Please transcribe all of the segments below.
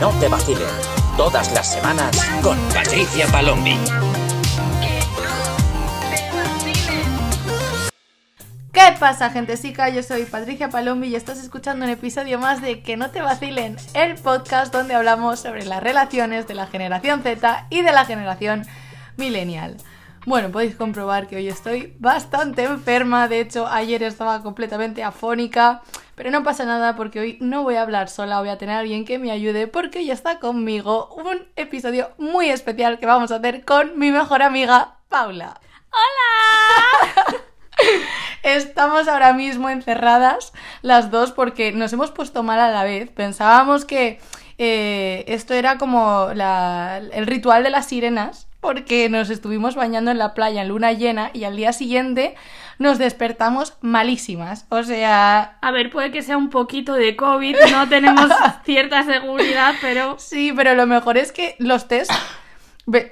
no te vacilen. Todas las semanas con Patricia Palombi. ¿Qué pasa, gentesica? Yo soy Patricia Palombi y estás escuchando un episodio más de Que no te vacilen, el podcast donde hablamos sobre las relaciones de la generación Z y de la generación millennial. Bueno, podéis comprobar que hoy estoy bastante enferma, de hecho ayer estaba completamente afónica, pero no pasa nada porque hoy no voy a hablar sola, voy a tener a alguien que me ayude porque hoy está conmigo un episodio muy especial que vamos a hacer con mi mejor amiga Paula. ¡Hola! Estamos ahora mismo encerradas las dos porque nos hemos puesto mal a la vez. Pensábamos que eh, esto era como la- el ritual de las sirenas porque nos estuvimos bañando en la playa en luna llena y al día siguiente nos despertamos malísimas. O sea, A ver, puede que sea un poquito de COVID, no tenemos cierta seguridad, pero Sí, pero lo mejor es que los test.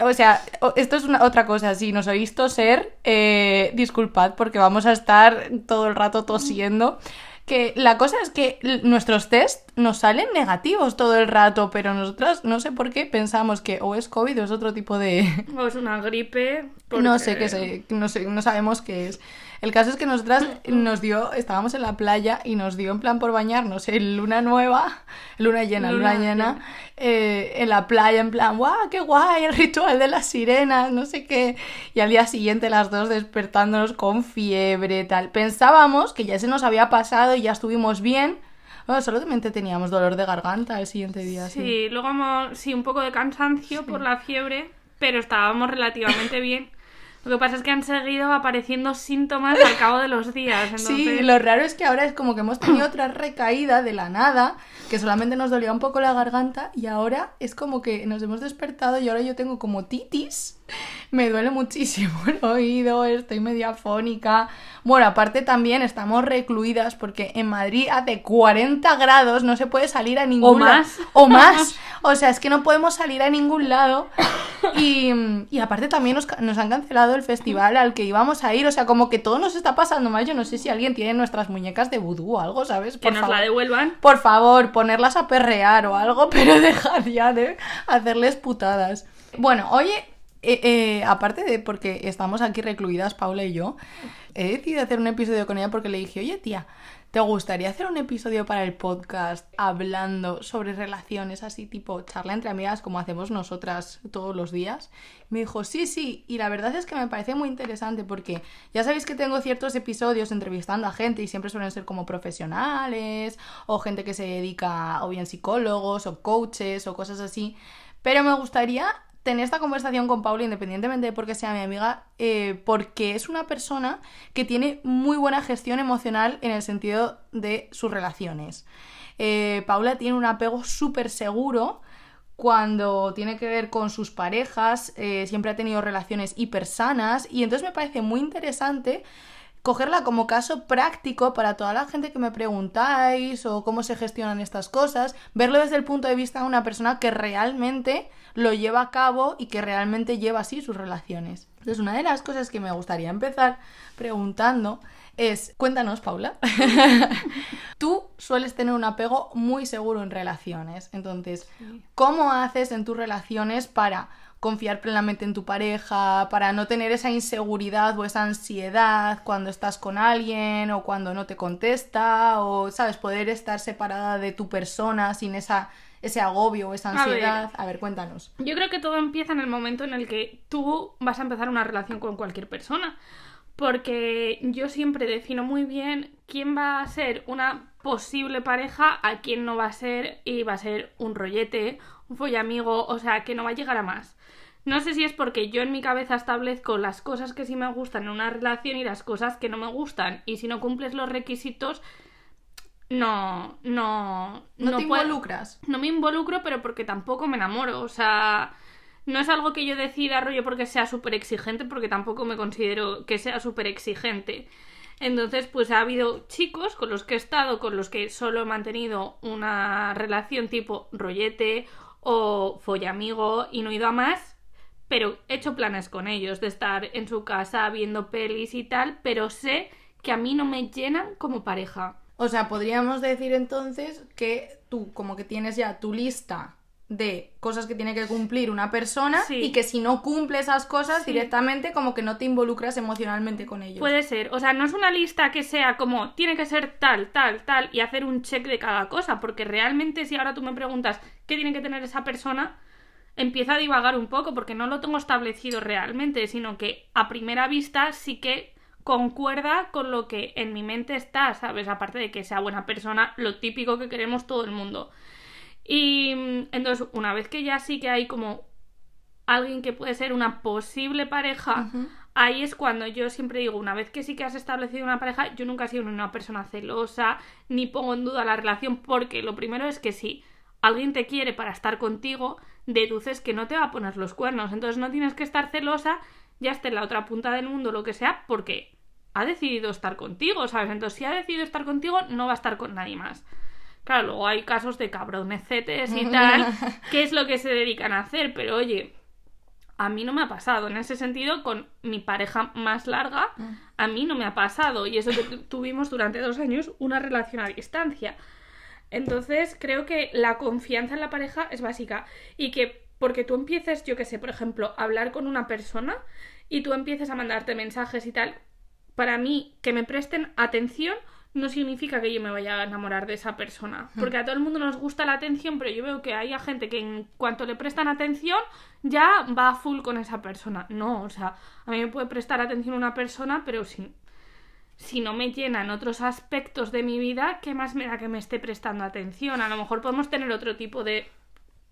O sea, esto es una, otra cosa. Si nos oís toser, eh, disculpad porque vamos a estar todo el rato tosiendo. Que la cosa es que nuestros test nos salen negativos todo el rato, pero nosotras no sé por qué pensamos que o es COVID o es otro tipo de, o es una gripe. no sé qué sé, no sé, no sabemos qué es. El caso es que nosotras nos dio, estábamos en la playa y nos dio en plan por bañarnos en luna nueva, luna llena, luna, Luna llena, eh, en la playa en plan, ¡guau, qué guay! El ritual de las sirenas, no sé qué. Y al día siguiente las dos despertándonos con fiebre, tal. Pensábamos que ya se nos había pasado y ya estuvimos bien. Bueno, solamente teníamos dolor de garganta el siguiente día. Sí. Sí, luego sí, un poco de cansancio por la fiebre, pero estábamos relativamente bien. Lo que pasa es que han seguido apareciendo síntomas al cabo de los días. Entonces... Sí, lo raro es que ahora es como que hemos tenido otra recaída de la nada, que solamente nos dolía un poco la garganta y ahora es como que nos hemos despertado y ahora yo tengo como titis. Me duele muchísimo el oído, estoy medio afónica. Bueno, aparte también estamos recluidas porque en Madrid hace 40 grados, no se puede salir a ningún lado. más. O más. O sea, es que no podemos salir a ningún lado. Y, y aparte también nos, han cancelado el festival al que íbamos a ir. O sea, como que todo nos está pasando mal. Yo no sé si alguien tiene nuestras muñecas de vudú o algo, ¿sabes? Que nos favor. la devuelvan. Por favor, ponerlas a perrear o algo, pero dejad ya de hacerles putadas. Bueno, oye, eh, eh, aparte de porque estamos aquí recluidas, Paula y yo, he decidido hacer un episodio con ella porque le dije, oye tía, ¿te gustaría hacer un episodio para el podcast hablando sobre relaciones así tipo charla entre amigas como hacemos nosotras todos los días? Me dijo, sí, sí, y la verdad es que me parece muy interesante porque ya sabéis que tengo ciertos episodios entrevistando a gente y siempre suelen ser como profesionales o gente que se dedica o bien psicólogos o coaches o cosas así, pero me gustaría tener esta conversación con Paula independientemente de porque sea mi amiga, eh, porque es una persona que tiene muy buena gestión emocional en el sentido de sus relaciones. Eh, Paula tiene un apego súper seguro cuando tiene que ver con sus parejas, eh, siempre ha tenido relaciones hiper sanas y entonces me parece muy interesante cogerla como caso práctico para toda la gente que me preguntáis o cómo se gestionan estas cosas, verlo desde el punto de vista de una persona que realmente lo lleva a cabo y que realmente lleva así sus relaciones. Entonces, una de las cosas que me gustaría empezar preguntando es, cuéntanos, Paula, tú sueles tener un apego muy seguro en relaciones. Entonces, ¿cómo haces en tus relaciones para confiar plenamente en tu pareja, para no tener esa inseguridad o esa ansiedad cuando estás con alguien o cuando no te contesta o, sabes, poder estar separada de tu persona sin esa, ese agobio o esa A ver. ansiedad? A ver, cuéntanos. Yo creo que todo empieza en el momento en el que tú vas a empezar una relación con cualquier persona. Porque yo siempre defino muy bien quién va a ser una posible pareja, a quién no va a ser, y va a ser un rollete, un follamigo, o sea, que no va a llegar a más. No sé si es porque yo en mi cabeza establezco las cosas que sí me gustan en una relación y las cosas que no me gustan. Y si no cumples los requisitos, no, no, No, te puedo- involucras. no me involucro, pero porque tampoco me enamoro. O sea, no es algo que yo decida rollo porque sea súper exigente, porque tampoco me considero que sea súper exigente. Entonces, pues ha habido chicos con los que he estado, con los que solo he mantenido una relación tipo rollete o follamigo y no he ido a más, pero he hecho planes con ellos de estar en su casa viendo pelis y tal, pero sé que a mí no me llenan como pareja. O sea, podríamos decir entonces que tú como que tienes ya tu lista de cosas que tiene que cumplir una persona Sí. y que si no cumple esas cosas Sí. directamente como que no te involucras emocionalmente con ellos. Puede ser, o sea, no es una lista que sea como tiene que ser tal, tal, tal y hacer un check de cada cosa, porque realmente si ahora tú me preguntas qué tiene que tener esa persona, empieza a divagar un poco porque no lo tengo establecido realmente, sino que a primera vista sí que concuerda con lo que en mi mente está, ¿sabes? Aparte de que sea buena persona, lo típico que queremos todo el mundo. Y mm, entonces, una vez que ya sí que hay como alguien que puede ser una posible pareja, ahí es cuando yo siempre digo, una vez que sí que has establecido una pareja, yo nunca he sido una persona celosa, ni pongo en duda la relación, porque lo primero es que si alguien te quiere para estar contigo, deduces que no te va a poner los cuernos, entonces no tienes que estar celosa, ya esté en la otra punta del mundo, lo que sea, porque ha decidido estar contigo, ¿sabes? Entonces si ha decidido estar contigo, no va a estar con nadie más. Claro, luego hay casos de cabronecetes y tal, que es lo que se dedican a hacer, pero oye, a mí no me ha pasado. En ese sentido, con mi pareja más larga, a mí no me ha pasado. Y eso que tu- tuvimos durante dos años una relación a distancia. Entonces, creo que la confianza en la pareja es básica. Y que porque tú empieces, yo que sé, por ejemplo, a hablar con una persona y tú empieces a mandarte mensajes y tal, para mí, que me presten atención no significa que yo me vaya a enamorar de esa persona. Porque a todo el mundo nos gusta la atención, pero yo veo que hay a gente que en cuanto le prestan atención ya va a full con esa persona. No, o sea, a mí me puede prestar atención una persona, pero si, si no me llenan otros aspectos de mi vida, ¿qué más me da que me esté prestando atención? A lo mejor podemos tener otro tipo de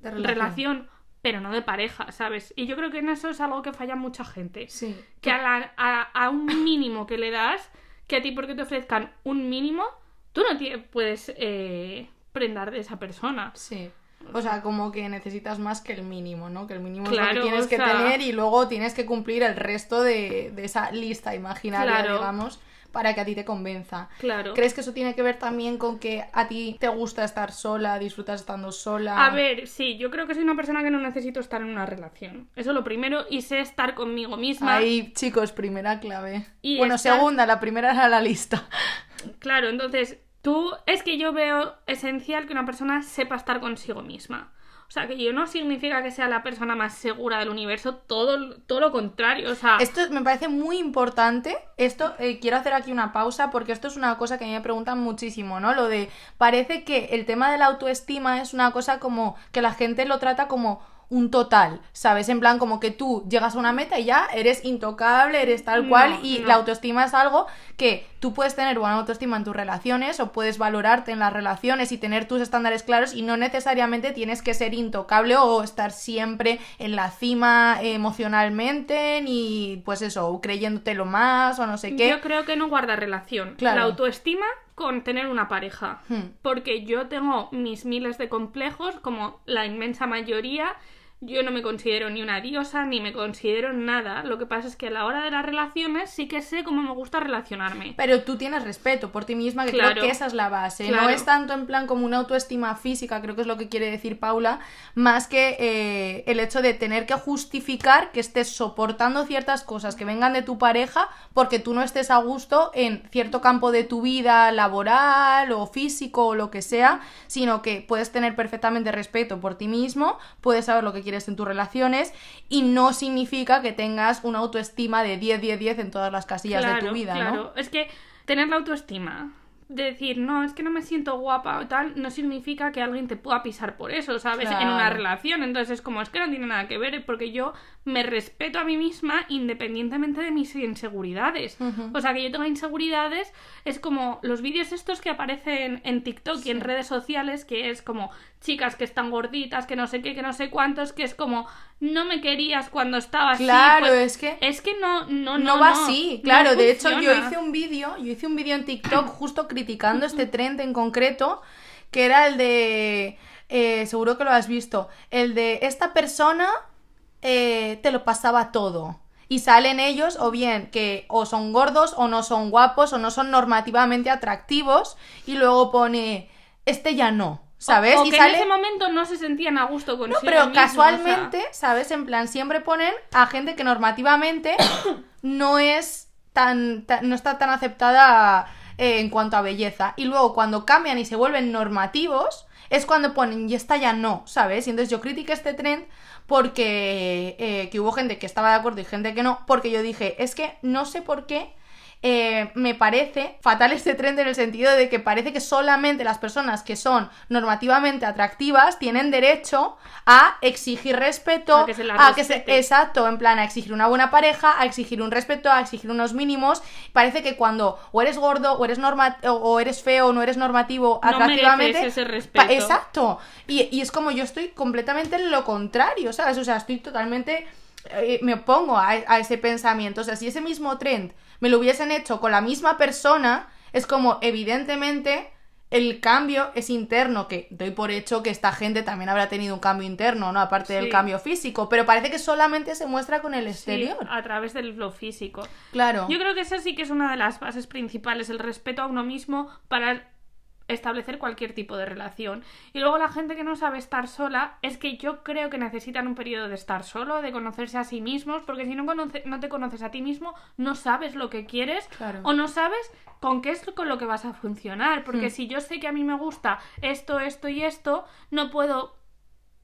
De relación, pero no de pareja, ¿sabes? Y yo creo que en eso es algo que falla mucha gente Sí. que a, la- a- a un mínimo que le das, que a ti porque te ofrezcan un mínimo, tú no te puedes eh, prendar de esa persona. Sí. O sea, como que necesitas más que el mínimo, ¿no? Que el mínimo es lo que tienes o que tener y luego tienes que cumplir el resto de, de esa lista imaginaria, Claro. digamos, para que a ti te convenza. Claro. ¿Crees que eso tiene que ver también con que a ti te gusta estar sola, disfrutas estando sola? A ver, sí, yo creo que soy una persona que no necesito estar en una relación. Eso es lo primero, y sé estar conmigo misma. Ahí, chicos, primera clave. Y bueno, estar- segunda, la primera era la lista. Claro, entonces tú es que yo veo esencial que una persona sepa estar consigo misma. O sea, que yo no significa que sea la persona más segura del universo, todo, todo lo contrario. O sea, Esto me parece muy importante. Esto, eh, quiero hacer aquí una pausa porque esto es una cosa que a mí me preguntan muchísimo, ¿no? Lo de, parece que el tema de la autoestima es una cosa como que la gente lo trata como un total, ¿sabes? En plan, como que tú llegas a una meta y ya eres intocable, eres tal No, cual, y no. la autoestima es algo que tú puedes tener buena autoestima en tus relaciones o puedes valorarte en las relaciones y tener tus estándares claros y no necesariamente tienes que ser intocable o estar siempre en la cima emocionalmente ni pues eso, creyéndotelo más o no sé qué. Yo creo que no guarda relación Claro. la autoestima con tener una pareja. Hmm. Porque yo tengo mis miles de complejos, como la inmensa mayoría. Yo no me considero ni una diosa, ni me considero nada. Lo que pasa es que a la hora de las relaciones sí que sé cómo me gusta relacionarme. Pero tú tienes respeto por ti misma, que Claro. creo que esa es la base. No es tanto en plan como una autoestima física, creo que es lo que quiere decir Paula, más que eh, el hecho de tener que justificar que estés soportando ciertas cosas que vengan de tu pareja porque tú no estés a gusto en cierto campo de tu vida laboral o físico o lo que sea, sino que puedes tener perfectamente respeto por ti mismo, puedes saber lo que quieres en tus relaciones y no significa que tengas una autoestima de 10, 10, 10 en todas las casillas de tu vida, claro. ¿no? Es que tener la autoestima, de decir, no, es que no me siento guapa o tal, no significa que alguien te pueda pisar por eso, ¿sabes? En una relación. Entonces es como, es que no tiene nada que ver, porque yo me respeto a mí misma independientemente de mis inseguridades. O sea, que yo tenga inseguridades es como los vídeos estos que aparecen en TikTok y en redes sociales, que es como chicas que están gorditas, que no sé qué, que no sé cuántos, que es como, no me querías cuando estaba así. Claro, pues, es que es que no, no, no, no, va no, así. no Claro, de hecho yo hice un vídeo, yo hice un vídeo en TikTok justo criticando este trend en concreto, que era el de, eh, seguro que lo has visto, el de esta persona eh, te lo pasaba todo. Y salen ellos, o bien que o son gordos, o no son guapos, o no son normativamente atractivos, y luego pone, este ya no, ¿sabes? O, o y que sale... en ese momento no se sentían a gusto con No, pero casualmente, ¿sabes? En plan, siempre ponen a gente que normativamente no es tan, tan- no está tan aceptada eh, en cuanto a belleza. Y luego cuando cambian y se vuelven normativos, es cuando ponen y esta ya no, ¿sabes? Y entonces yo critiqué este trend porque eh, que hubo gente que estaba de acuerdo y gente que no, porque yo dije, es que no sé por qué eh, me parece fatal este trend en el sentido de que parece que solamente las personas que son normativamente atractivas tienen derecho a exigir respeto, A que se las a que se, respete. exacto, en plan a exigir una buena pareja, a exigir un respeto, a exigir unos mínimos. Parece que cuando o eres gordo o eres norma o, eres feo o no eres normativo No atractivamente, ese respeto. exacto. Y, y es como yo estoy completamente en lo contrario, ¿sabes? O sea, estoy totalmente eh, me opongo a, a ese pensamiento. O sea, si ese mismo trend me lo hubiesen hecho con la misma persona, es como, evidentemente, el cambio es interno, que doy por hecho que esta gente también habrá tenido un cambio interno, ¿no? Aparte del Sí. cambio físico, pero parece que solamente se muestra con el Sí, exterior. a través del lo físico. Claro. Yo creo que esa sí que es una de las bases principales, el respeto a uno mismo para establecer cualquier tipo de relación. Y luego la gente que no sabe estar sola, es que yo creo que necesitan un periodo de estar solo, de conocerse a sí mismos, porque si no, conoce- no te conoces a ti mismo, no sabes lo que quieres Claro. o no sabes con qué es con lo que vas a funcionar. Porque Hmm. si yo sé que a mí me gusta esto, esto y esto, no puedo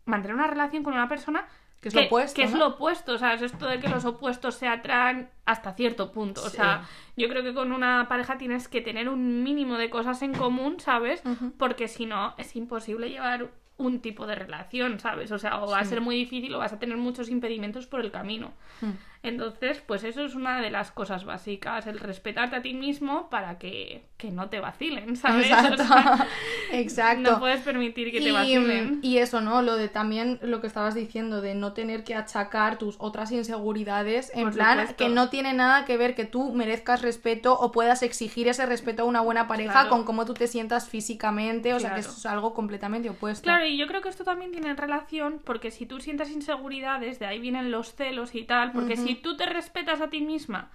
mantener una relación con una persona Que es lo opuesto, que es ¿no? lo opuesto, o sea, es esto de que los opuestos se atraen hasta cierto punto. O Sí. sea, yo creo que con una pareja tienes que tener un mínimo de cosas en común, ¿sabes? Porque si no, es imposible llevar un tipo de relación, ¿sabes? O sea, o va a ser muy difícil o vas a tener muchos impedimentos por el camino. Hmm. Entonces, pues eso es una de las cosas básicas, el respetarte a ti mismo para que, que no te vacilen, ¿sabes? Exacto. O sea, Exacto. no puedes permitir que te y, vacilen. y eso, ¿no? Lo de también lo que estabas diciendo, de no tener que achacar tus otras inseguridades, en Por plan, supuesto. que no tiene nada que ver que tú merezcas respeto o puedas exigir ese respeto a una buena pareja Claro. con cómo tú te sientas físicamente, o sea que eso es algo completamente opuesto. Claro, y yo creo que esto también tiene relación porque si tú sientes inseguridades, de ahí vienen los celos y tal, porque si tú te respetas a ti misma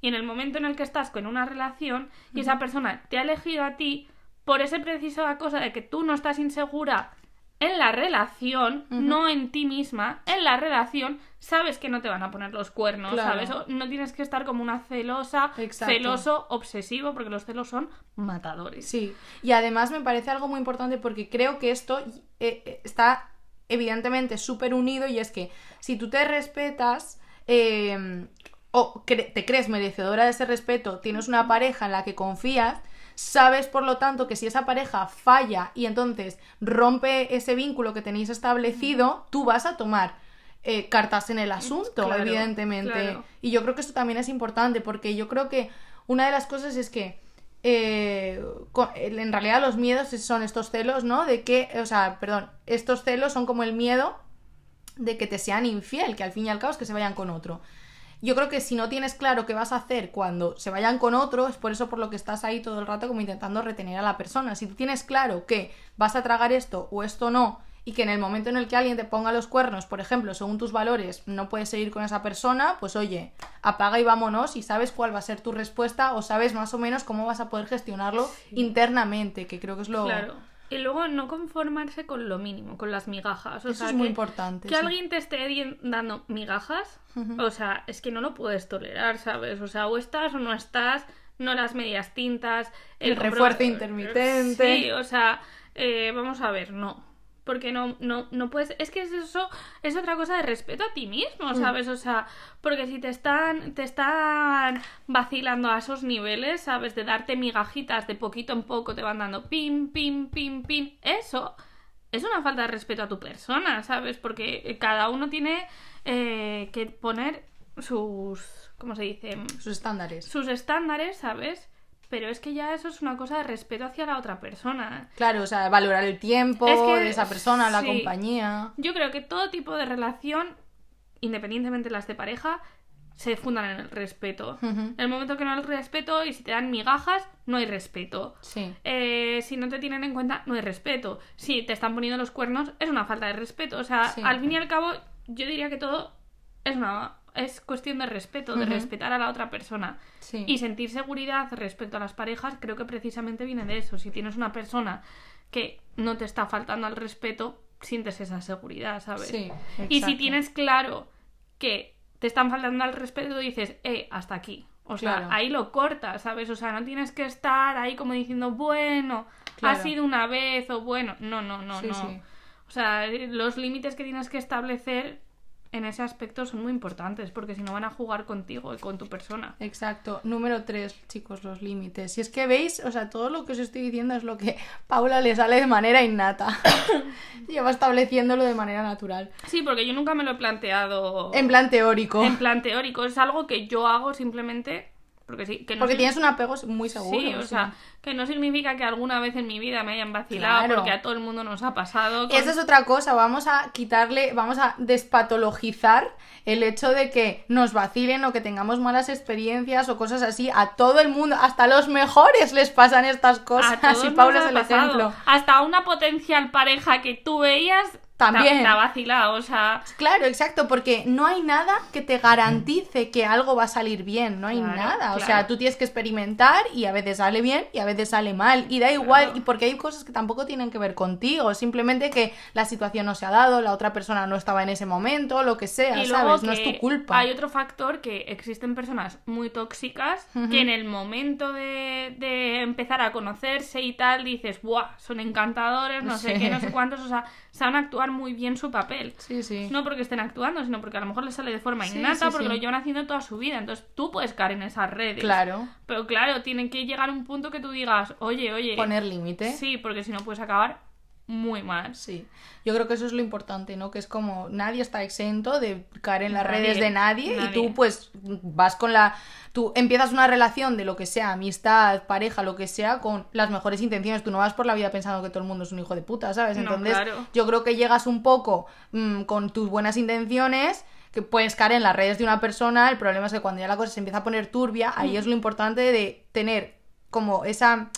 y en el momento en el que estás con una relación y esa persona te ha elegido a ti por esa precisa cosa de que tú no estás insegura en la relación, no en ti misma, en la relación, sabes que no te van a poner los cuernos, Claro. ¿sabes? O no tienes que estar como una celosa, Exacto. celoso, obsesivo, porque los celos son matadores. Sí, y además me parece algo muy importante porque creo que esto eh, eh, está evidentemente súper unido y es que si tú te respetas eh, o cre- te crees merecedora de ese respeto, tienes una pareja en la que confías, sabes por lo tanto que si esa pareja falla y entonces rompe ese vínculo que tenéis establecido, tú vas a tomar eh, cartas en el asunto, Claro, evidentemente. claro. Y yo creo que esto también es importante porque yo creo que una de las cosas es que eh, en realidad los miedos son estos celos, ¿no? De que, o sea, perdón, estos celos son como el miedo de que te sean infiel, que al fin y al cabo es que se vayan con otro. Yo creo que si no tienes claro qué vas a hacer cuando se vayan con otro, es por eso por lo que estás ahí todo el rato como intentando retener a la persona. Si tú tienes claro que vas a tragar esto o esto no, y que en el momento en el que alguien te ponga los cuernos, por ejemplo, según tus valores, no puedes seguir con esa persona, pues oye, apaga y vámonos y sabes cuál va a ser tu respuesta o sabes más o menos cómo vas a poder gestionarlo internamente, que creo que es lo... Claro. Y luego no conformarse con lo mínimo, con las migajas. O Eso sea, es muy que- importante. Que sí. alguien te esté dando migajas, o sea, es que no lo puedes tolerar, ¿sabes? O sea, o estás o no estás, no las medias tintas, El refuerzo intermitente. Sí, o sea, eh, vamos a ver, no. Porque no, no, no puedes. Es que es eso, es otra cosa de respeto a ti Mm. mismo, ¿sabes? O sea, porque si te están, te están vacilando a esos niveles, ¿sabes? De darte migajitas de poquito en poco, te van dando pim, pim, pim, pim. Eso es una falta de respeto a tu persona, ¿sabes? Porque cada uno tiene eh, que poner sus. ¿Cómo se dice? Sus estándares. Sus estándares, ¿sabes? Pero es que ya eso es una cosa de respeto hacia la otra persona. Claro, o sea, valorar el tiempo Es que- de esa persona, la compañía. Yo creo que todo tipo de relación, independientemente de las de pareja, se fundan en el respeto. En el momento que no hay respeto y si te dan migajas, no hay respeto. Sí. Eh, si no te tienen en cuenta, no hay respeto. Si te están poniendo los cuernos, es una falta de respeto. O sea, Sí. al fin y al cabo, yo diría que todo es una es cuestión de respeto, de respetar a la otra persona. Sí. Y sentir seguridad respecto a las parejas, creo que precisamente viene de eso. Si tienes una persona que no te está faltando al respeto, sientes esa seguridad, ¿sabes? Sí, y si tienes claro que te están faltando al respeto, dices, eh, hasta aquí. O sea, Claro. ahí lo cortas, ¿sabes? O sea, no tienes que estar ahí como diciendo, bueno, Claro. ha sido una vez o bueno, no, no, no, Sí, no. O sea, los límites que tienes que establecer en ese aspecto son muy importantes porque si no van a jugar contigo y con tu persona. Exacto. Número tres, chicos, los límites. Si es que veis, o sea, todo lo que os estoy diciendo es lo que Paula le sale de manera innata. Lleva estableciéndolo de manera natural. Sí, porque yo nunca me lo he planteado En plan teórico. en plan teórico, es algo que yo hago simplemente porque sí, que no Porque sig- tienes un apego muy seguro. Sí, o sí. sea, que no significa que alguna vez en mi vida me hayan vacilado Claro. porque a todo el mundo nos ha pasado. con- Esa es otra cosa, vamos a quitarle, vamos a despatologizar el hecho de que nos vacilen o que tengamos malas experiencias o cosas así. A todo el mundo, hasta a los mejores les pasan estas A cosas. todos Y nos Paula ha es el pasado. ejemplo. Hasta una potencial pareja que tú veías También. ha vacilado, o sea, Claro, exacto, porque no hay nada que te garantice que algo va a salir bien, no hay Claro, nada. O sea, tú tienes que experimentar y a veces sale bien y a veces sale mal. Y da igual, y porque hay cosas que tampoco tienen que ver contigo, simplemente que la situación no se ha dado, la otra persona no estaba en ese momento, lo que sea, y luego ¿sabes? No es tu culpa. Hay otro factor que existen personas muy tóxicas que en el momento de, de empezar a conocerse y tal dices, ¡buah! Son encantadores, no sé qué, no sé cuántos, o sea, saben actuar muy bien su papel. Sí, sí. No porque estén actuando, sino porque a lo mejor les sale de forma Sí, innata, porque lo llevan haciendo toda su vida. Entonces tú puedes caer en esas redes. Claro, Pero claro, tienen que llegar a un punto que tú digas, oye, oye. poner límite. Sí, porque si no puedes acabar muy mal. Sí, yo creo que eso es lo importante, ¿no? Que es como nadie está exento de caer en las Nadie, redes de nadie, y tú pues vas con la... Tú empiezas una relación de lo que sea, amistad, pareja, lo que sea, con las mejores intenciones. Tú no vas por la vida pensando que todo el mundo es un hijo de puta, ¿sabes? No, Entonces claro. yo creo que llegas un poco mm, con tus buenas intenciones que puedes caer en las redes de una persona, el problema es que cuando ya la cosa se empieza a poner turbia, Mm. ahí es lo importante de tener como esa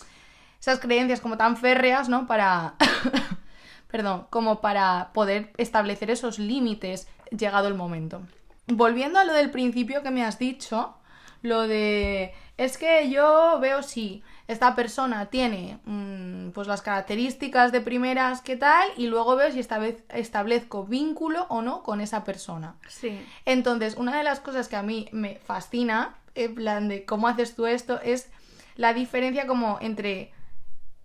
esas creencias como tan férreas, ¿no? Para perdón, como para poder establecer esos límites llegado el momento. Volviendo a lo del principio que me has dicho, lo de es que yo veo si esta persona tiene mm, pues las características de primeras que tal y luego veo si esta vez establezco vínculo o no con esa persona. Sí. Entonces, una de las cosas que a mí me fascina, en plan de cómo haces tú esto, es la diferencia como entre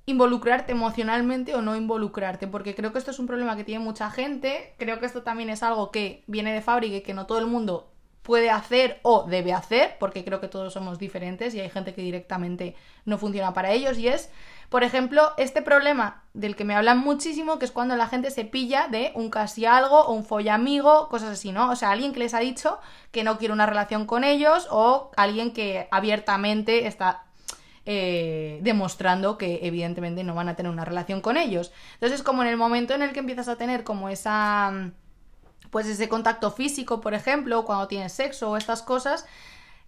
involucrarte emocionalmente o no involucrarte, porque creo que esto es un problema que tiene mucha gente, creo que esto también es algo que viene de fábrica y que no todo el mundo puede hacer o debe hacer, porque creo que todos somos diferentes y hay gente que directamente no funciona para ellos, y es, por ejemplo, este problema del que me hablan muchísimo, que es cuando la gente se pilla de un casi algo o un follamigo, cosas así, ¿no? O sea, alguien que les ha dicho que no quiere una relación con ellos o alguien que abiertamente está eh, demostrando que evidentemente no van a tener una relación con ellos. Entonces, como en el momento en el que empiezas a tener como esa, mm, pues ese contacto físico, por ejemplo, cuando tienes sexo o estas cosas,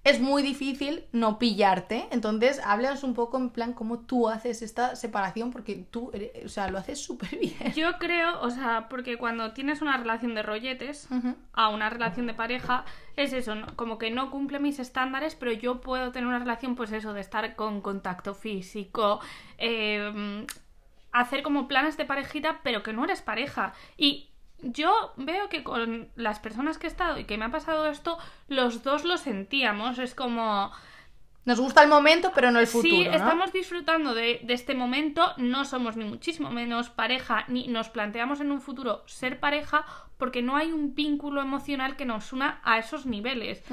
es muy difícil no pillarte. Entonces, háblanos un poco en plan cómo tú haces esta separación, porque tú, eres- o sea, lo haces súper bien. Yo creo, o sea, porque cuando tienes una relación de rolletes a una relación de pareja, es eso, ¿no? como que no cumple mis estándares, pero yo puedo tener una relación, pues eso, de estar con contacto físico, eh, hacer como planes de parejita, pero que no eres pareja. Y yo veo que con las personas que he estado y que me ha pasado esto, los dos lo sentíamos. Es como, Nos gusta el momento, pero no el futuro. sí, ¿no? estamos disfrutando de, de este momento, no somos ni muchísimo menos pareja, ni nos planteamos en un futuro ser pareja, porque no hay un vínculo emocional que nos una a esos niveles.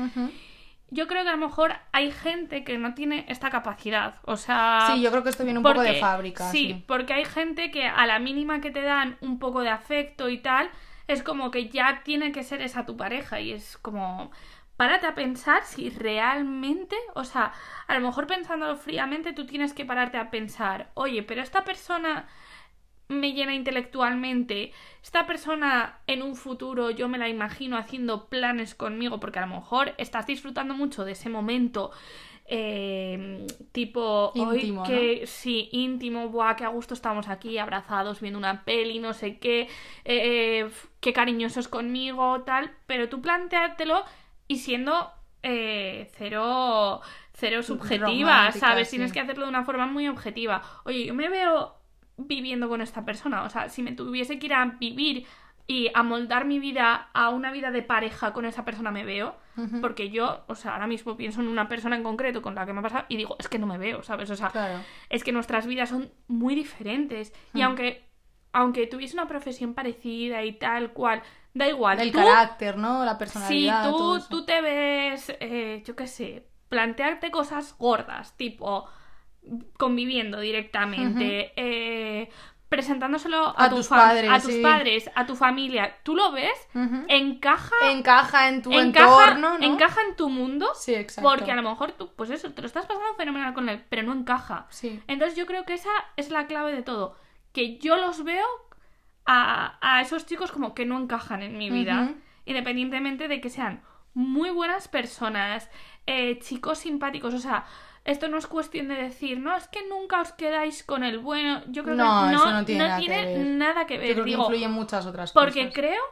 Yo creo que a lo mejor hay gente que no tiene esta capacidad. O sea. Sí, yo creo que esto viene un poco de fábrica. Sí, sí. porque hay gente que a la mínima que te dan un poco de afecto y tal, es como que ya tiene que ser esa tu pareja. Y es como. Párate a pensar si realmente, o sea, a lo mejor pensándolo fríamente, tú tienes que pararte a pensar, oye, pero esta persona me llena intelectualmente. Esta persona en un futuro yo me la imagino haciendo planes conmigo porque a lo mejor estás disfrutando mucho de ese momento. eh, tipo Íntimo, hoy que sí íntimo buah qué a gusto estamos aquí abrazados viendo una peli no sé qué eh, f- qué cariñosos conmigo tal pero tú planteártelo y siendo eh, cero cero subjetiva Romántica, sabes sí. tienes que hacerlo de una forma muy objetiva oye yo me veo viviendo con esta persona. O sea, si me tuviese que ir a vivir y amoldar mi vida a una vida de pareja con esa persona me veo. Porque yo, o sea, ahora mismo pienso en una persona en concreto con la que me ha pasado y digo, es que no me veo, ¿sabes? O sea, Claro. es que nuestras vidas son muy diferentes. Y Mm. aunque, aunque tuviese una profesión parecida y tal cual, da igual. El tú- carácter, ¿no? La si personalidad. todo tú, eso. tú te ves, eh, yo qué sé, plantearte cosas gordas, tipo conviviendo directamente, eh, presentándolo a, A tu tus padres, a tus sí. padres, a tu familia, tú lo ves, encaja, Encaja en tu encaja, entorno, ¿no? encaja en tu mundo, Sí, exacto. porque a lo mejor tú, pues eso, te lo estás pasando fenomenal con él, pero no encaja. Sí. Entonces yo creo que esa es la clave de todo. Que yo los veo a, a esos chicos como que no encajan en mi vida. Independientemente de que sean muy buenas personas, eh, chicos simpáticos. O sea, esto no es cuestión de decir, no, es que nunca os quedáis con el bueno. Yo creo No, que no, eso no tiene nada que tiene ver. nada que Yo ver. creo que influyen muchas otras porque cosas. creo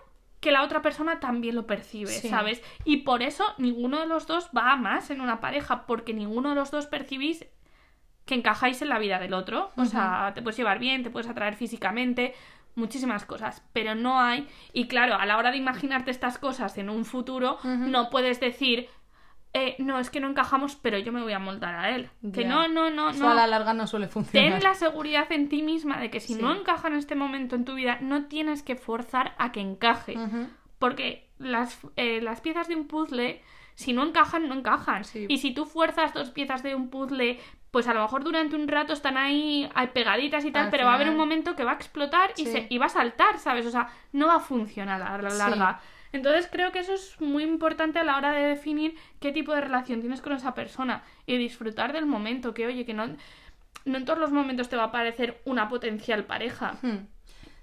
que la otra persona también lo percibe, Sí. ¿sabes? Y por eso ninguno de los dos va a más en una pareja, porque ninguno de los dos percibís que encajáis en la vida del otro. O sea, te puedes llevar bien, te puedes atraer físicamente, muchísimas cosas, pero no hay. Y claro, a la hora de imaginarte estas cosas en un futuro, no puedes decir. Eh, no, es que no encajamos, pero yo me voy a moldar a él. Que no, no, no, Eso no. a la larga no suele funcionar. Ten la seguridad en ti misma de que si Sí. no encaja en este momento en tu vida, no tienes que forzar a que encaje. Porque las, eh, las piezas de un puzzle, si no encajan, no encajan. Sí. Y si tú fuerzas dos piezas de un puzzle, pues a lo mejor durante un rato están ahí, pegaditas y tal, Al pero va a haber un momento que va a explotar y, se, y va a saltar, ¿sabes? O sea, no va a funcionar a la Sí. Entonces creo que eso es muy importante a la hora de definir qué tipo de relación tienes con esa persona y disfrutar del momento, que oye, que no, no en todos los momentos te va a aparecer una potencial pareja. Hmm.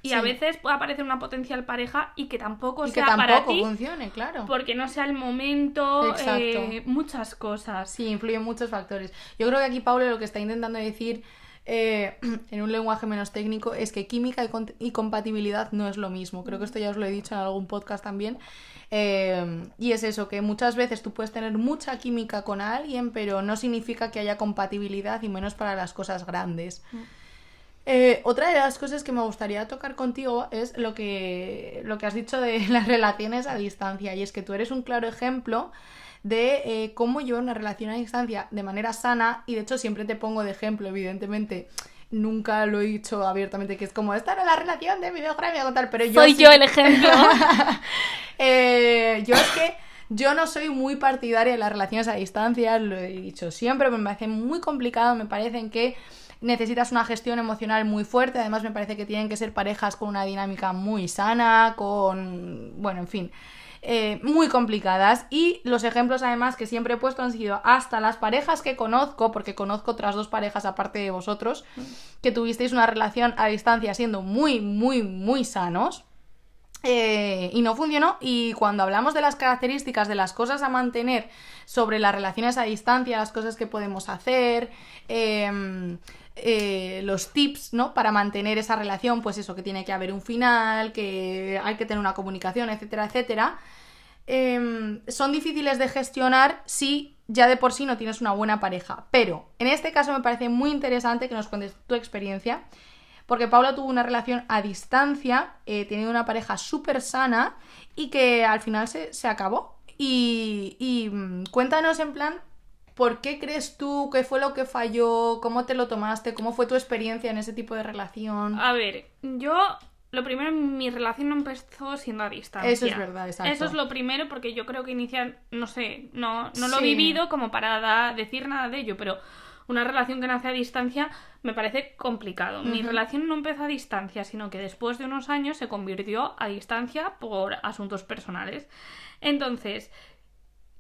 Y Sí. a veces puede aparecer una potencial pareja y que tampoco Y que sea para tampoco ti funcione, claro. porque no sea el momento, eh, muchas cosas. Sí, influyen muchos factores. Yo creo que aquí Pablo lo que está intentando decir eh, en un lenguaje menos técnico es que química y, compatibilidad no es lo mismo. Creo que esto ya os lo he dicho en algún podcast también. Eh, y es eso, que muchas veces tú puedes tener mucha química con alguien, pero no significa que haya compatibilidad y menos para las cosas grandes. Eh, otra de las cosas que me gustaría tocar contigo es lo que, lo que has dicho de las relaciones a distancia. Y es que tú eres un claro ejemplo de eh, cómo llevar una relación a distancia de manera sana. Y de hecho siempre te pongo de ejemplo, evidentemente. Nunca lo he dicho abiertamente, que es como, esta era la relación de mi mejor amiga tal, pero yo Soy sí- yo el ejemplo. eh, yo es que yo no soy muy partidaria de las relaciones a distancia, lo he dicho siempre, me parece muy complicado, me parecen que necesitas una gestión emocional muy fuerte, además me parece que tienen que ser parejas con una dinámica muy sana, con, bueno, en fin, eh, muy complicadas y los ejemplos además que siempre he puesto han sido hasta las parejas que conozco, porque conozco otras dos parejas aparte de vosotros, que tuvisteis una relación a distancia siendo muy, muy, muy sanos. Eh, y no funcionó. Y cuando hablamos de las características de las cosas a mantener sobre las relaciones a distancia, las cosas que podemos hacer, em, eh, los tips, ¿no? Para mantener esa relación, pues eso, que tiene que haber un final, que hay que tener una comunicación, etcétera, etcétera. em, son difíciles de gestionar si ya de por sí no tienes una buena pareja. Pero en este caso me parece muy interesante que nos cuentes tu experiencia. Porque Paula tuvo una relación a distancia, eh, teniendo una pareja súper sana y que al final se, se acabó. Y, y, mm, cuéntanos en plan, ¿por qué crees tú? ¿Qué fue lo que falló? ¿Cómo te lo tomaste? ¿Cómo fue tu experiencia en ese tipo de relación? A ver, yo lo primero, mi relación no empezó siendo a distancia. Eso es verdad, exacto. Eso es lo primero porque yo creo que inicial, no sé, no, no lo he vivido como para da- decir nada de ello, pero una relación que nace a distancia me parece complicado. Mi relación no empezó a distancia, sino que después de unos años se convirtió a distancia por asuntos personales. Entonces,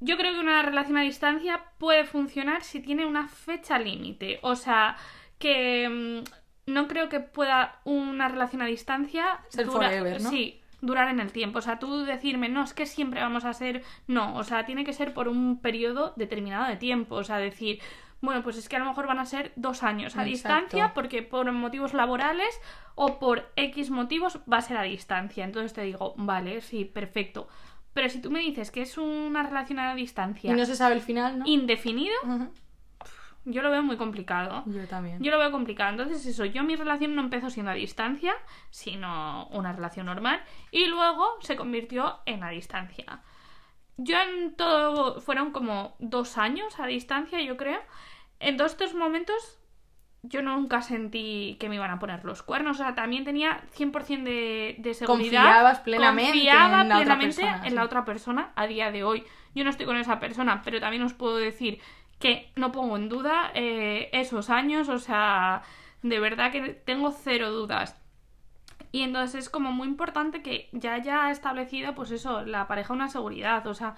yo creo que una relación a distancia puede funcionar si tiene una fecha límite. O sea, que mm, no creo que pueda una relación a distancia Ser forever, ¿no? Sí, durar en el tiempo. O sea, tú decirme, no, es que siempre vamos a ser. No, o sea, tiene que ser por un periodo determinado de tiempo. O sea, decir, bueno, pues es que a lo mejor van a ser dos años a Exacto. distancia porque por motivos laborales o por X motivos va a ser a distancia. Entonces te digo, vale, sí, perfecto. Pero si tú me dices que es una relación a Y distancia no se sabe el final, ¿no? indefinido. Yo lo veo muy complicado. Yo también. Yo lo veo complicado. Entonces, eso, yo mi relación no empezó siendo a distancia, sino una relación normal. Y luego se convirtió en a distancia. Yo en todo. Fueron como dos años a distancia, yo creo. En todos estos momentos. Yo nunca sentí que me iban a poner los cuernos. O sea, también tenía 100% de, de seguridad. Confiabas plenamente Confiaba en la otra plenamente persona, en la otra persona a día de hoy. Yo no estoy con esa persona, pero también os puedo decir que no pongo en duda eh, esos años, o sea, de verdad que tengo cero dudas. Y entonces es como muy importante que ya haya establecido, pues eso, la pareja una seguridad, o sea,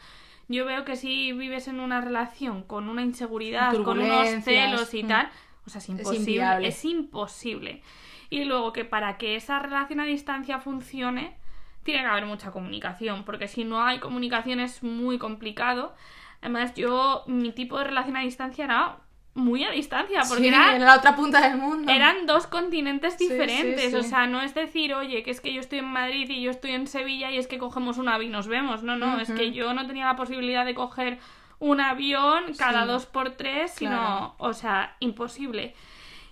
yo veo que si vives en una relación con una inseguridad, con unos celos y mm. tal, o sea, es imposible, es imposible. Y luego que para que esa relación a distancia funcione, tiene que haber mucha comunicación, porque si no hay comunicación es muy complicado. Además, yo, mi tipo de relación a distancia era muy a distancia, porque Sí, era, en la otra punta del mundo. eran dos continentes diferentes. sí, sí. O sea, no es decir, oye, que es que yo estoy en Madrid y yo estoy en Sevilla y es que cogemos un avión y nos vemos. No, no, es que yo no tenía la posibilidad de coger un avión cada Sí. dos por tres, sino, Claro. o sea, imposible.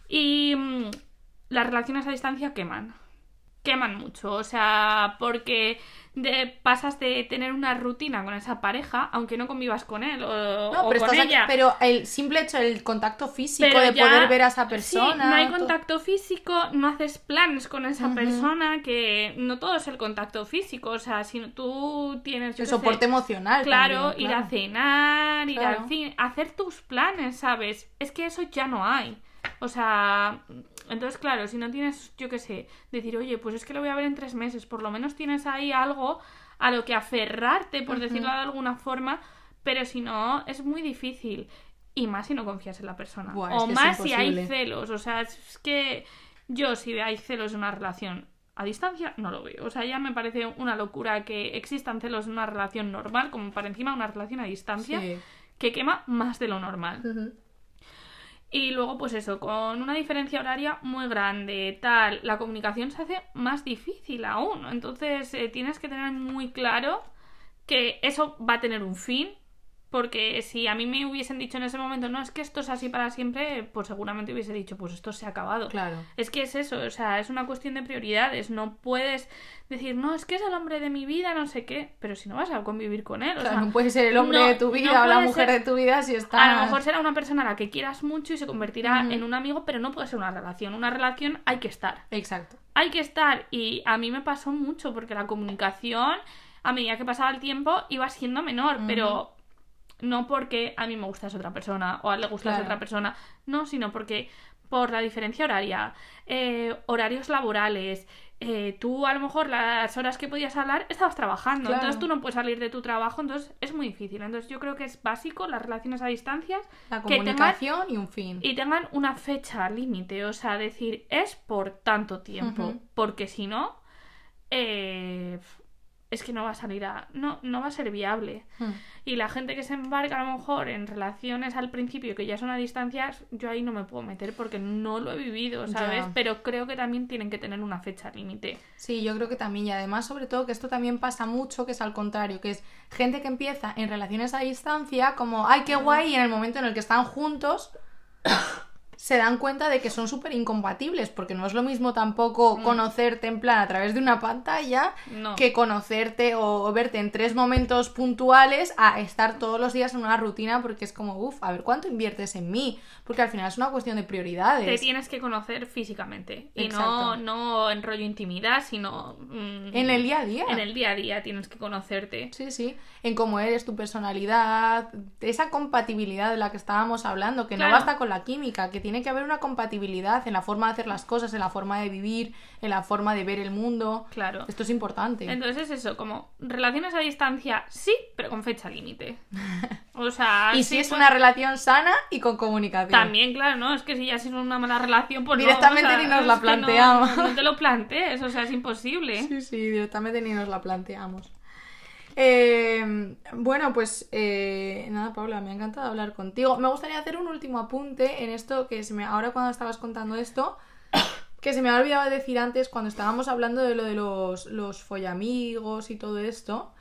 Y mm, las relaciones a distancia queman. Queman mucho, o sea, porque de- pasas de tener una rutina con esa pareja, aunque no convivas con él o, No, o pero, con aquí- ella. pero el simple hecho del contacto físico, Pero de ya- poder ver a esa sí, persona. no hay to- contacto físico, no haces planes con esa persona, que no todo es el contacto físico, o sea, si tú tienes yo El sé, soporte emocional. Claro, también, ir a claro. cenar, ir Claro. al cine, hacer tus planes, ¿sabes? Es que eso ya no hay. O sea, entonces, claro, si no tienes, yo qué sé, decir, oye, pues es que lo voy a ver en tres meses, por lo menos tienes ahí algo a lo que aferrarte, por decirlo de alguna forma, pero si no, es muy difícil. Y más si no confías en la persona. Buah, o más si hay celos. O sea, es que yo si hay celos en una relación a distancia, no lo veo. O sea, ya me parece una locura que existan celos en una relación normal, como para encima una relación a distancia, Sí. que quema más de lo normal. Y luego, pues eso, con una diferencia horaria muy grande, tal, la comunicación se hace más difícil aún. Entonces, eh, tienes que tener muy claro que eso va a tener un fin. Porque si a mí me hubiesen dicho en ese momento, no, es que esto es así para siempre, pues seguramente hubiese dicho, pues esto se ha acabado. Claro. Es que es eso, o sea, es una cuestión de prioridades. No puedes decir, no, es que es el hombre de mi vida, no sé qué, pero si no vas a convivir con él. o sea, no puede ser el hombre no- de tu vida no o la mujer ser- de tu vida si está. a lo mejor será una persona a la que quieras mucho y se convertirá en un amigo, pero no puede ser una relación. Una relación hay que estar. Exacto. Hay que estar. Y a mí me pasó mucho porque la comunicación, a medida que pasaba el tiempo, iba siendo menor, pero no porque a mí me gustase otra persona o a él le gustase Claro. otra persona, no, sino porque por la diferencia horaria, eh, horarios laborales, eh, tú a lo mejor las horas que podías hablar estabas trabajando, Claro. entonces tú no puedes salir de tu trabajo, entonces es muy difícil. Entonces yo creo que es básico las relaciones a distancias La que tengan- comunicación y un fin. y tengan una fecha límite, o sea, decir es por tanto tiempo, porque si no, eh, es que no va a salir a, no, no va a ser viable. Mm. Y la gente que se embarca a lo mejor en relaciones al principio que ya son a distancias, yo ahí no me puedo meter porque no lo he vivido, ¿sabes? Ya. Pero creo que también tienen que tener una fecha límite. Sí, yo creo que también, y además, sobre todo, que esto también pasa mucho, que es al contrario, que es gente que empieza en relaciones a distancia, como, ay, qué guay, y en el momento en el que están juntos, se dan cuenta de que son súper incompatibles, porque no es lo mismo tampoco conocerte en plan a través de una pantalla No. que conocerte o, o verte en tres momentos puntuales a estar todos los días en una rutina, porque es como, uff, a ver cuánto inviertes en mí, porque al final es una cuestión de prioridades. Te tienes que conocer físicamente. Y no, Exacto. no en rollo intimidad, sino. mm, En el día a día. En el día a día tienes que conocerte. Sí, sí, en cómo eres, tu personalidad, esa compatibilidad de la que estábamos hablando, que Claro. no basta con la química, que tiene que haber una compatibilidad en la forma de hacer las cosas, en la forma de vivir, en la forma de ver el mundo. Claro. Esto es importante. Entonces es eso, como relaciones a distancia, sí, pero con fecha límite. O sea, y sí, si es pues, una relación sana y con comunicación. También, claro, ¿no? Es que si ya es una mala relación, pues no, Directamente o sea, ni nos la no- planteamos. No, te lo plantees, o sea, es imposible. Sí, sí, directamente ni nos la planteamos. Eh, bueno, pues eh, nada, Paula, me ha encantado hablar contigo. Me gustaría hacer un último apunte en esto que se me ahora cuando estabas contando esto, que se me ha olvidado decir antes cuando estábamos hablando de lo de los, los follamigos y todo esto.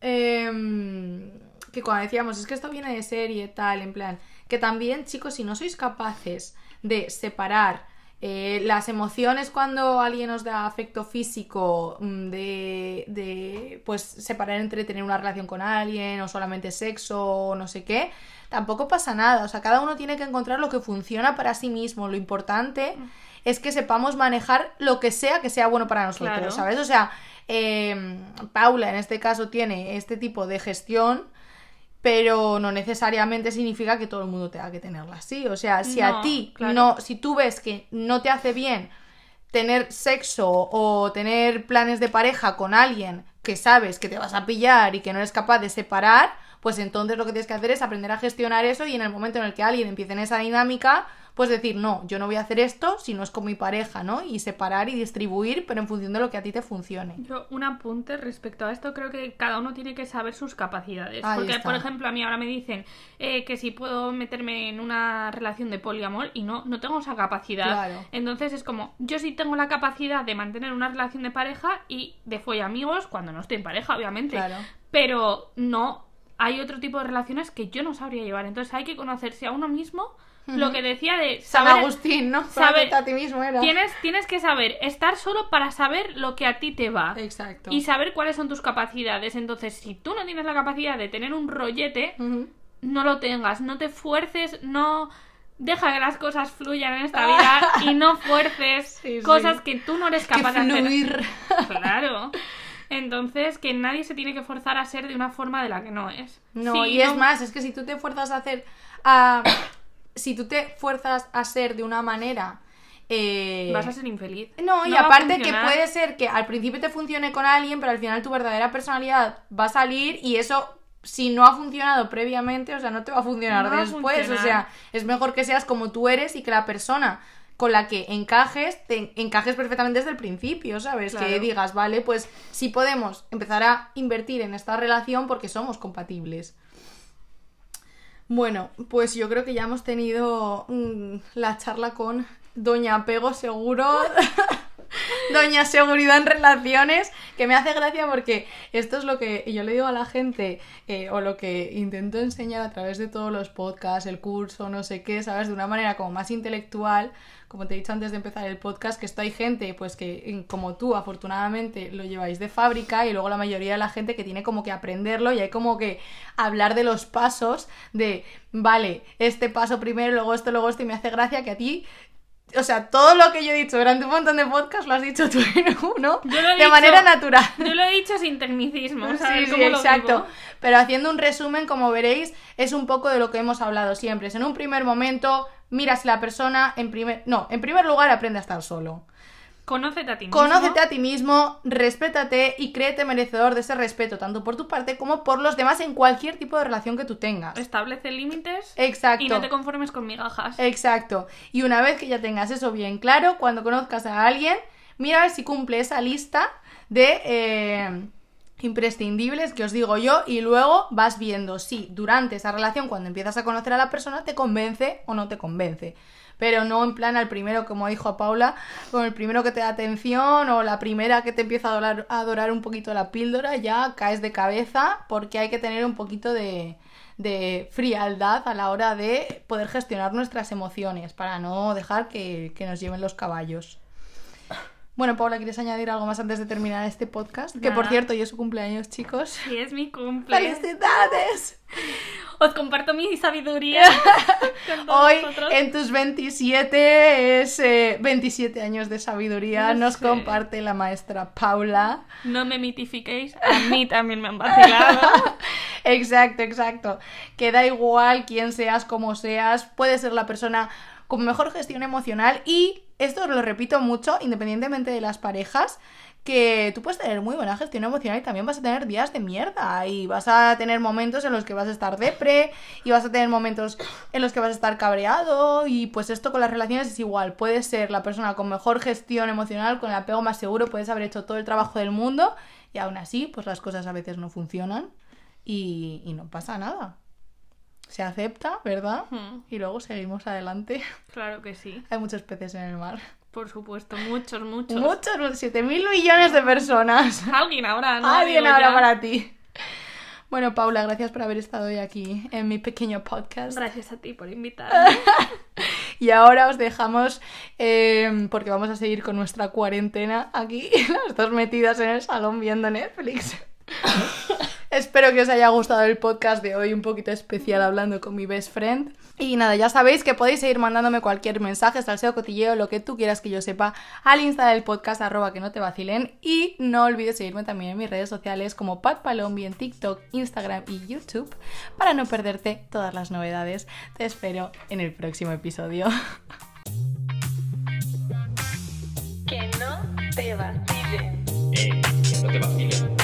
eh, que cuando decíamos, es que esto viene de serie, tal, en plan, que también, chicos, si no sois capaces de separar eh, las emociones cuando alguien os da afecto físico, mm, de, de, pues separar entre tener una relación con alguien o solamente sexo o no sé qué, tampoco pasa nada. O sea, cada uno tiene que encontrar lo que funciona para sí mismo. Lo importante es que sepamos manejar lo que sea que sea bueno para nosotros, Claro. ¿sabes? O sea, eh, Paula en este caso tiene este tipo de gestión pero no necesariamente significa que todo el mundo tenga que tenerla así. O sea, si a ti claro. no, si tú ves que no te hace bien tener sexo o tener planes de pareja con alguien que sabes que te vas a pillar y que no eres capaz de separar, pues entonces lo que tienes que hacer es aprender a gestionar eso y en el momento en el que alguien empiece en esa dinámica, pues decir, no, yo no voy a hacer esto si no es con mi pareja, ¿no? Y separar y distribuir, pero en función de lo que a ti te funcione. Yo, un apunte respecto a esto, creo que cada uno tiene que saber sus capacidades. Ahí Porque, está. por ejemplo, a mí ahora me dicen eh, que si puedo meterme en una relación de poliamor y no, no tengo esa capacidad. Claro. Entonces es como, yo sí tengo la capacidad de mantener una relación de pareja y de follamigos cuando no estoy en pareja, obviamente. Claro. Pero no, hay otro tipo de relaciones que yo no sabría llevar. Entonces hay que conocerse a uno mismo. Lo que decía de San saber Agustín, ¿no? saber- a ti mismo era. Tienes, tienes que saber estar solo para saber lo que a ti te va. Exacto. Y saber cuáles son tus capacidades. Entonces, si tú no tienes la capacidad de tener un rollete, no lo tengas. No te fuerces, no. Deja que las cosas fluyan en esta vida y no fuerces Sí, sí. cosas que tú no eres capaz de hacer. Claro. Entonces, que nadie se tiene que forzar a ser de una forma de la que no es. No, Sí, y es más, es que si tú te fuerzas a hacer. a- si tú te fuerzas a ser de una manera. eh, Vas a ser infeliz. No, y aparte que puede ser que al principio te funcione con alguien, pero al final tu verdadera personalidad va a salir y eso, si no ha funcionado previamente, o sea, no te va a funcionar No va a después. O sea, es mejor que seas como tú eres y que la persona con la que encajes, te encajes perfectamente desde el principio, ¿sabes? Que digas, vale, pues sí podemos empezar a invertir en esta relación porque somos compatibles. Bueno, pues yo creo que ya hemos tenido mm, la charla con Doña Apego Seguro, Doña Seguridad en Relaciones, que me hace gracia porque esto es lo que yo le digo a la gente, eh, o lo que intento enseñar a través de todos los podcasts, el curso, no sé qué, ¿sabes? De una manera como más intelectual, como te he dicho antes de empezar el podcast, que esto hay gente, pues que mm, como tú, afortunadamente, lo lleváis de fábrica y luego la mayoría de la gente que tiene como que aprenderlo y hay como que hablar de los pasos, de, vale, este paso primero, luego esto, luego esto, y me hace gracia que a ti... O sea, todo lo que yo he dicho durante un montón de podcasts lo has dicho tú en uno de dicho- manera natural. Yo lo he dicho sin tecnicismo. Sí, ¿sabes sí, lo exacto. Pero haciendo un resumen, como veréis, es un poco de lo que hemos hablado siempre. Es en un primer momento, mira si la persona en primer... No, en primer lugar aprende a estar solo. Conócete a ti mismo. Conócete a ti mismo, respétate y créete merecedor de ese respeto, tanto por tu parte como por los demás en cualquier tipo de relación que tú tengas. Establece límites. Exacto. Y no te conformes con migajas. Exacto. Y una vez que ya tengas eso bien claro, cuando conozcas a alguien, mira a ver si cumple esa lista de eh, imprescindibles que os digo yo y luego vas viendo si durante esa relación, cuando empiezas a conocer a la persona, te convence o no te convence. Pero no en plan al primero, como dijo Paula, con el primero que te da atención o la primera que te empieza a adorar, a un poquito la píldora, ya caes de cabeza porque hay que tener un poquito de, de frialdad a la hora de poder gestionar nuestras emociones para no dejar que, que nos lleven los caballos. Bueno, Paula, ¿quieres añadir algo más antes de terminar este podcast? Que por cierto, hoy es su cumpleaños, chicos. Sí, es mi cumple. ¡Felicidades! Os comparto mi sabiduría. con todos Hoy, vosotros. en tus 27, es eh, 27 años de sabiduría, No nos sé. comparte la maestra Paula. No me mitifiquéis. A mí también me han vacilado. exacto, exacto. Que da igual quién seas, como seas, puedes ser la persona con mejor gestión emocional y esto lo repito mucho, independientemente de las parejas, que tú puedes tener muy buena gestión emocional y también vas a tener días de mierda y vas a tener momentos en los que vas a estar depre y vas a tener momentos en los que vas a estar cabreado y pues esto con las relaciones es igual, puedes ser la persona con mejor gestión emocional, con el apego más seguro, puedes haber hecho todo el trabajo del mundo y aún así pues las cosas a veces no funcionan y no pasa nada. Se acepta, ¿verdad? Y luego seguimos adelante. Claro que sí. Hay muchos peces en el mar. Por supuesto. Muchos, muchos. Muchos, 7 mil millones de personas. Alguien ahora, ¿no? Alguien ya. para ti. Bueno, Paula, gracias por haber estado hoy aquí en mi pequeño podcast. Gracias a ti por invitarme. Y ahora os dejamos, eh, porque vamos a seguir con nuestra cuarentena aquí, las dos metidas en el salón viendo Netflix. Espero que os haya gustado el podcast de hoy, un poquito especial hablando con mi best friend. Y nada, ya sabéis que podéis seguir mandándome cualquier mensaje, salseo, cotilleo, lo que tú quieras que yo sepa, al Insta del podcast, arroba que no te vacilen. Y no olvides seguirme también en mis redes sociales como Pat Palombi en TikTok, Instagram y YouTube para no perderte todas las novedades. Te espero en el próximo episodio. Que no te vacilen. Eh, que no te vacilen.